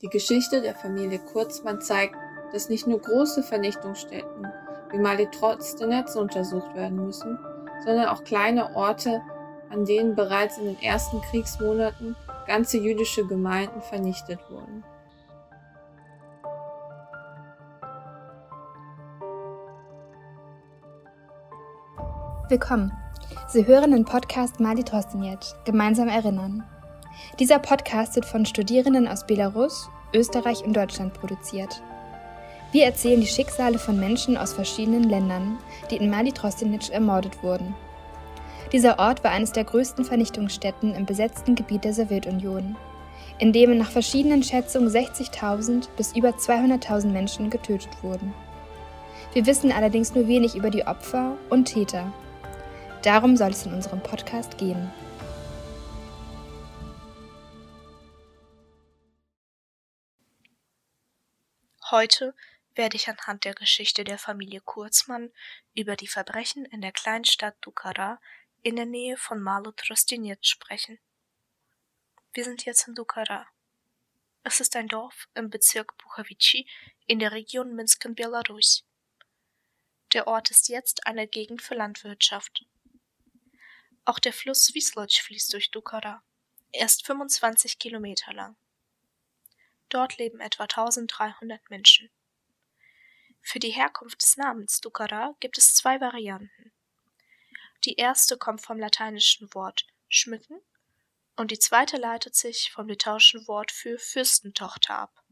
Die Geschichte der Familie Kurzmann zeigt, dass nicht nur große Vernichtungsstätten wie Mali trotz der Netze untersucht werden müssen, sondern auch kleine Orte, an denen bereits in den ersten Kriegsmonaten ganze jüdische Gemeinden vernichtet wurden. Willkommen. Sie hören den Podcast Mali Trostinjet, gemeinsam erinnern. Dieser Podcast wird von Studierenden aus Belarus, Österreich und Deutschland produziert. Wir erzählen die Schicksale von Menschen aus verschiedenen Ländern, die in Mali Trostinitsch ermordet wurden. Dieser Ort war eines der größten Vernichtungsstätten im besetzten Gebiet der Sowjetunion, in dem nach verschiedenen Schätzungen 60.000 bis über 200.000 Menschen getötet wurden. Wir wissen allerdings nur wenig über die Opfer und Täter. Darum soll es in unserem Podcast gehen. Heute werde ich anhand der Geschichte der Familie Kurzmann über die Verbrechen in der Kleinstadt Dukara in der Nähe von Malo Trostinets sprechen. Wir sind jetzt in Dukara. Es ist ein Dorf im Bezirk Buchavici in der Region Minsk in Belarus. Der Ort ist jetzt eine Gegend für Landwirtschaft. Auch der Fluss Wisloch fließt durch Dukara. Er ist 25 Kilometer lang. Dort leben etwa 1300 Menschen. Für die Herkunft des Namens Dukara gibt es zwei Varianten. Die erste kommt vom lateinischen Wort schmücken und die zweite leitet sich vom litauischen Wort für Fürstentochter ab.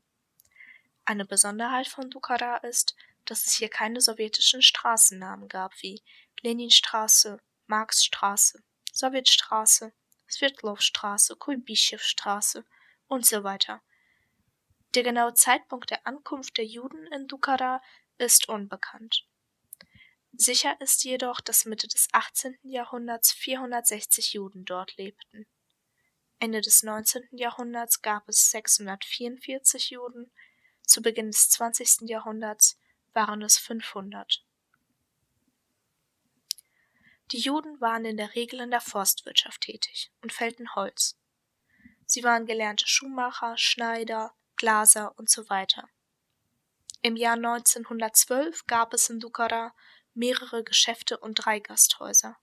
Eine Besonderheit von Dukara ist, dass es hier keine sowjetischen Straßennamen gab wie Leninstraße, Marxstraße, Sowjetstraße, Svetlovstraße, Kulbischew-Straße und so weiter. Der genaue Zeitpunkt der Ankunft der Juden in Dukara ist unbekannt. Sicher ist jedoch, dass Mitte des 18. Jahrhunderts 460 Juden dort lebten. Ende des 19. Jahrhunderts gab es 644 Juden, zu Beginn des 20. Jahrhunderts waren es 500. Die Juden waren in der Regel in der Forstwirtschaft tätig und fällten Holz. Sie waren gelernte Schuhmacher, Schneider, Glaser und so weiter. Im Jahr 1912 gab es in Dukara mehrere Geschäfte und drei Gasthäuser.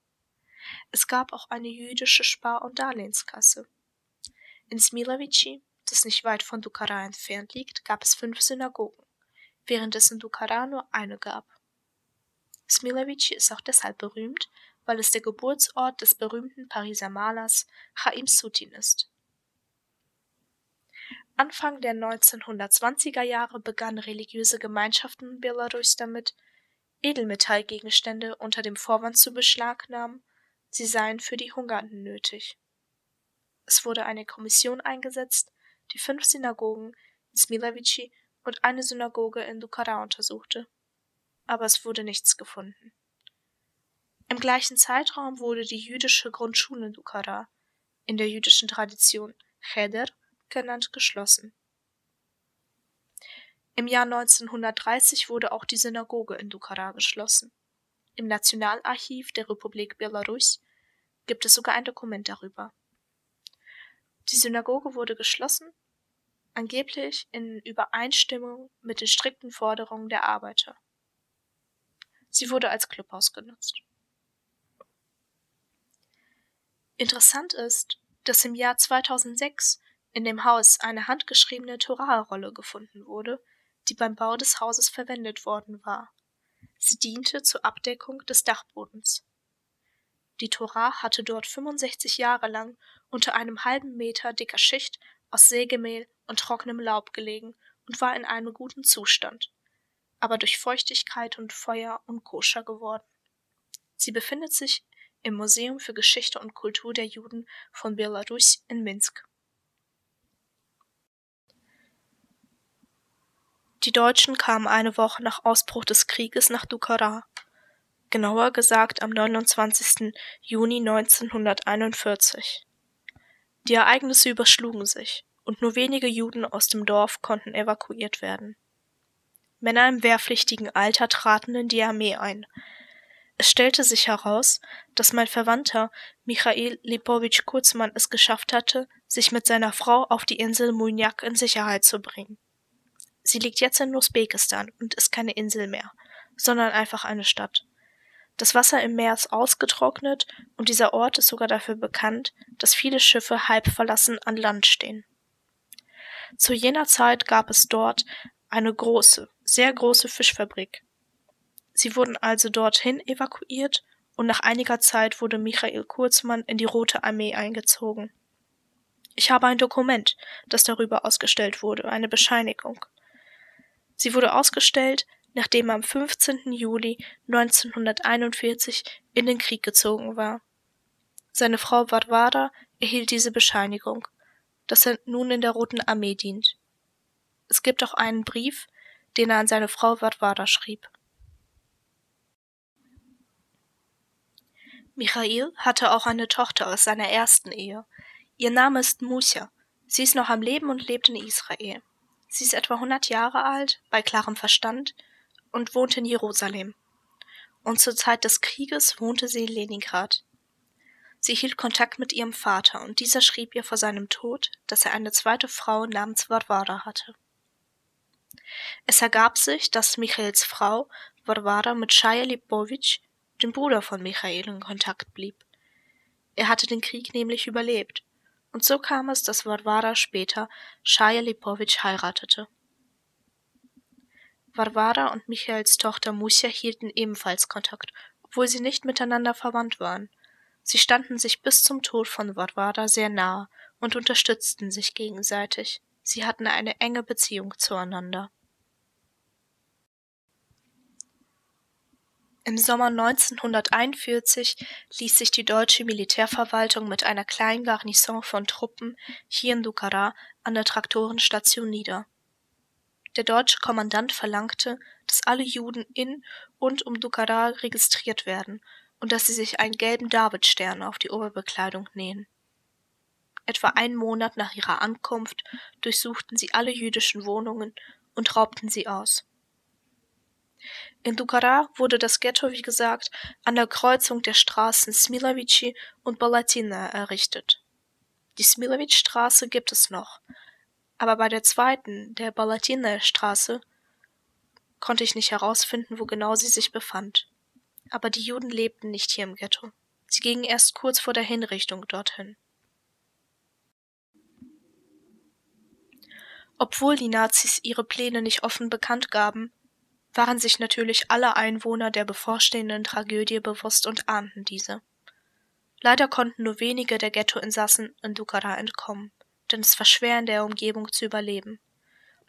Es gab auch eine jüdische Spar- und Darlehenskasse. In Smilavici, das nicht weit von Dukara entfernt liegt, gab es fünf Synagogen, während es in Dukara nur eine gab. Smilavici ist auch deshalb berühmt, weil es der Geburtsort des berühmten Pariser Malers Chaim Sutin ist. Anfang der 1920er Jahre begannen religiöse Gemeinschaften in Belarus damit, Edelmetallgegenstände unter dem Vorwand zu beschlagnahmen, sie seien für die Hungernden nötig. Es wurde eine Kommission eingesetzt, die fünf Synagogen in Smilavici und eine Synagoge in Dukara untersuchte. Aber es wurde nichts gefunden. Im gleichen Zeitraum wurde die jüdische Grundschule in Dukara, in der jüdischen Tradition Cheder, genannt, geschlossen. Im Jahr 1930 wurde auch die Synagoge in Dukara geschlossen. Im Nationalarchiv der Republik Belarus gibt es sogar ein Dokument darüber. Die Synagoge wurde geschlossen, angeblich in Übereinstimmung mit den strikten Forderungen der Arbeiter. Sie wurde als Clubhaus genutzt. Interessant ist, dass im Jahr 2006 in dem Haus eine handgeschriebene Torahrolle gefunden wurde, die beim Bau des Hauses verwendet worden war. Sie diente zur Abdeckung des Dachbodens. Die Torah hatte dort 65 Jahre lang unter einem halben Meter dicker Schicht aus Sägemehl und trockenem Laub gelegen und war in einem guten Zustand, aber durch Feuchtigkeit und Feuer unkoscher geworden. Sie befindet sich im Museum für Geschichte und Kultur der Juden von Belarus in Minsk. Die Deutschen kamen eine Woche nach Ausbruch des Krieges nach Dukara, genauer gesagt am 29. Juni 1941. Die Ereignisse überschlugen sich, und nur wenige Juden aus dem Dorf konnten evakuiert werden. Männer im wehrpflichtigen Alter traten in die Armee ein. Es stellte sich heraus, dass mein Verwandter Michail Lipowitsch Kurzmann es geschafft hatte, sich mit seiner Frau auf die Insel Munjak in Sicherheit zu bringen. Sie liegt jetzt in Usbekistan und ist keine Insel mehr, sondern einfach eine Stadt. Das Wasser im Meer ist ausgetrocknet und dieser Ort ist sogar dafür bekannt, dass viele Schiffe halb verlassen an Land stehen. Zu jener Zeit gab es dort eine große, sehr große Fischfabrik. Sie wurden also dorthin evakuiert und nach einiger Zeit wurde Michael Kurzmann in die Rote Armee eingezogen. Ich habe ein Dokument, das darüber ausgestellt wurde, eine Bescheinigung. Sie wurde ausgestellt, nachdem er am 15. Juli 1941 in den Krieg gezogen war. Seine Frau Varvara erhielt diese Bescheinigung, dass er nun in der Roten Armee dient. Es gibt auch einen Brief, den er an seine Frau Varvara schrieb. Michail hatte auch eine Tochter aus seiner ersten Ehe. Ihr Name ist Musa. Sie ist noch am Leben und lebt in Israel. Sie ist etwa 100 Jahre alt, bei klarem Verstand und wohnt in Jerusalem. Und zur Zeit des Krieges wohnte sie in Leningrad. Sie hielt Kontakt mit ihrem Vater und dieser schrieb ihr vor seinem Tod, dass er eine zweite Frau namens Varvara hatte. Es ergab sich, dass Michaels Frau Varvara mit Shaya Lipowitsch, dem Bruder von Michael, in Kontakt blieb. Er hatte den Krieg nämlich überlebt und so kam es, dass Varvara später Shaya Lipowitsch heiratete. Varvara und Michaels Tochter Musja hielten ebenfalls Kontakt, obwohl sie nicht miteinander verwandt waren. Sie standen sich bis zum Tod von Varvara sehr nahe und unterstützten sich gegenseitig. Sie hatten eine enge Beziehung zueinander. Im Sommer 1941 ließ sich die deutsche Militärverwaltung mit einer kleinen Garnison von Truppen hier in Dukara an der Traktorenstation nieder. Der deutsche Kommandant verlangte, dass alle Juden in und um Dukara registriert werden und dass sie sich einen gelben Davidstern auf die Oberbekleidung nähen. Etwa einen Monat nach ihrer Ankunft durchsuchten sie alle jüdischen Wohnungen und raubten sie aus. In Dukara wurde das Ghetto, wie gesagt, an der Kreuzung der Straßen Smilovici und Balatina errichtet. Die Smilovic-Straße gibt es noch, aber bei der zweiten, der Balatina-Straße, konnte ich nicht herausfinden, wo genau sie sich befand. Aber die Juden lebten nicht hier im Ghetto. Sie gingen erst kurz vor der Hinrichtung dorthin. Obwohl die Nazis ihre Pläne nicht offen bekannt gaben, waren sich natürlich alle Einwohner der bevorstehenden Tragödie bewusst und ahnten diese. Leider konnten nur wenige der Ghettoinsassen in Dukara entkommen, denn es war schwer in der Umgebung zu überleben.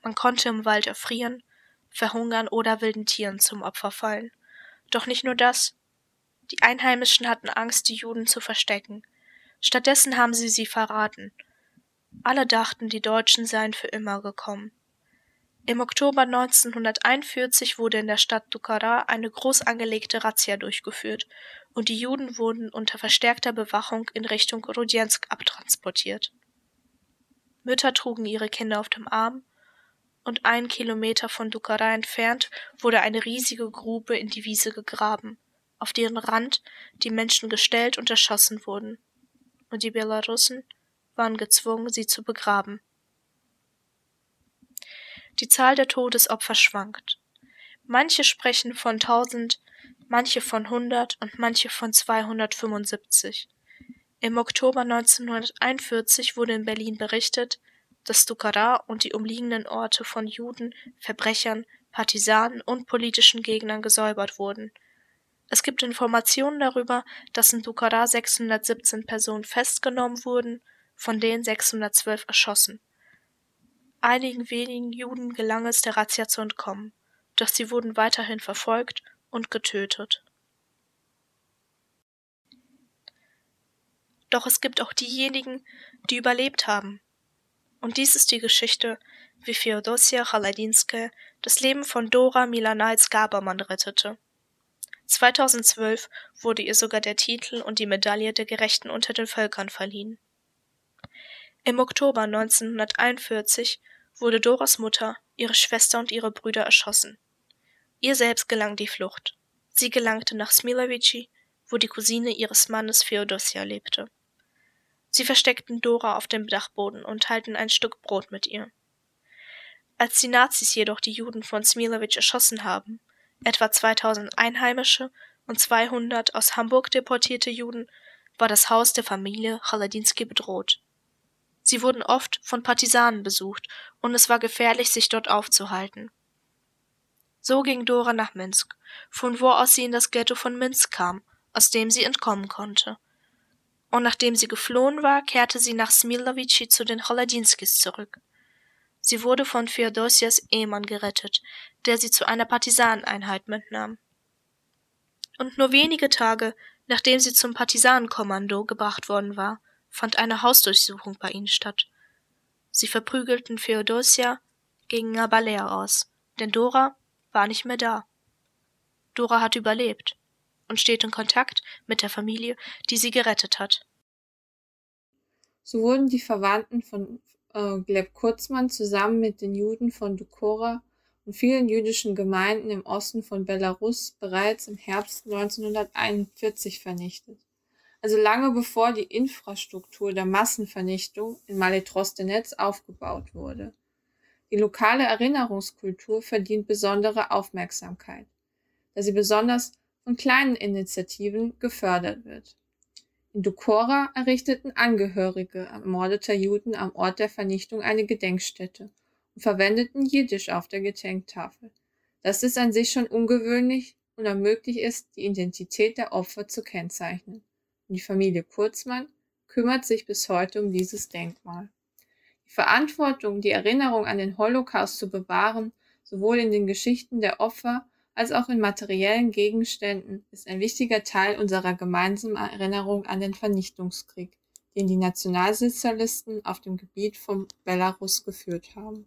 Man konnte im Wald erfrieren, verhungern oder wilden Tieren zum Opfer fallen. Doch nicht nur das. Die Einheimischen hatten Angst, die Juden zu verstecken. Stattdessen haben sie sie verraten. Alle dachten, die Deutschen seien für immer gekommen. Im Oktober 1941 wurde in der Stadt Dukara eine groß angelegte Razzia durchgeführt und die Juden wurden unter verstärkter Bewachung in Richtung Rudjensk abtransportiert. Mütter trugen ihre Kinder auf dem Arm und einen Kilometer von Dukara entfernt wurde eine riesige Grube in die Wiese gegraben, auf deren Rand die Menschen gestellt und erschossen wurden. Und die Belarussen waren gezwungen, sie zu begraben. Die Zahl der Todesopfer schwankt. Manche sprechen von 1000, manche von 100 und manche von 275. Im Oktober 1941 wurde in Berlin berichtet, dass Dukara und die umliegenden Orte von Juden, Verbrechern, Partisanen und politischen Gegnern gesäubert wurden. Es gibt Informationen darüber, dass in Dukara 617 Personen festgenommen wurden, von denen 612 erschossen. Einigen wenigen Juden gelang es, der Razzia zu entkommen, doch sie wurden weiterhin verfolgt und getötet. Doch es gibt auch diejenigen, die überlebt haben. Und dies ist die Geschichte, wie Feodosia Chaladinske das Leben von Dora Milanais Gabermann rettete. 2012 wurde ihr sogar der Titel und die Medaille der Gerechten unter den Völkern verliehen. Im Oktober 1941 wurde Doras Mutter, ihre Schwester und ihre Brüder erschossen. Ihr selbst gelang die Flucht. Sie gelangte nach Smilovici, wo die Cousine ihres Mannes Feodosia lebte. Sie versteckten Dora auf dem Dachboden und teilten ein Stück Brot mit ihr. Als die Nazis jedoch die Juden von Smilovic erschossen haben, etwa 2000 Einheimische und 200 aus Hamburg deportierte Juden, war das Haus der Familie Chaladinsky bedroht. Sie wurden oft von Partisanen besucht und es war gefährlich, sich dort aufzuhalten. So ging Dora nach Minsk, von wo aus sie in das Ghetto von Minsk kam, aus dem sie entkommen konnte. Und nachdem sie geflohen war, kehrte sie nach Smilovici zu den Cholodinskis zurück. Sie wurde von Feodosias Ehemann gerettet, der sie zu einer Partisaneneinheit mitnahm. Und nur wenige Tage, nachdem sie zum Partisanenkommando gebracht worden war, fand eine Hausdurchsuchung bei ihnen statt. Sie verprügelten Feodosia, gingen aber leer aus, denn Dora war nicht mehr da. Dora hat überlebt und steht in Kontakt mit der Familie, die sie gerettet hat. So wurden die Verwandten von äh, Gleb Kurzmann zusammen mit den Juden von Dukora und vielen jüdischen Gemeinden im Osten von Belarus bereits im Herbst 1941 vernichtet also lange bevor die Infrastruktur der Massenvernichtung in Malitrostenetz aufgebaut wurde. Die lokale Erinnerungskultur verdient besondere Aufmerksamkeit, da sie besonders von kleinen Initiativen gefördert wird. In Dukora errichteten Angehörige ermordeter Juden am Ort der Vernichtung eine Gedenkstätte und verwendeten Jiddisch auf der Gedenktafel. Das ist an sich schon ungewöhnlich und ermöglicht es, die Identität der Opfer zu kennzeichnen. Die Familie Kurzmann kümmert sich bis heute um dieses Denkmal. Die Verantwortung, die Erinnerung an den Holocaust zu bewahren, sowohl in den Geschichten der Opfer als auch in materiellen Gegenständen, ist ein wichtiger Teil unserer gemeinsamen Erinnerung an den Vernichtungskrieg, den die Nationalsozialisten auf dem Gebiet von Belarus geführt haben.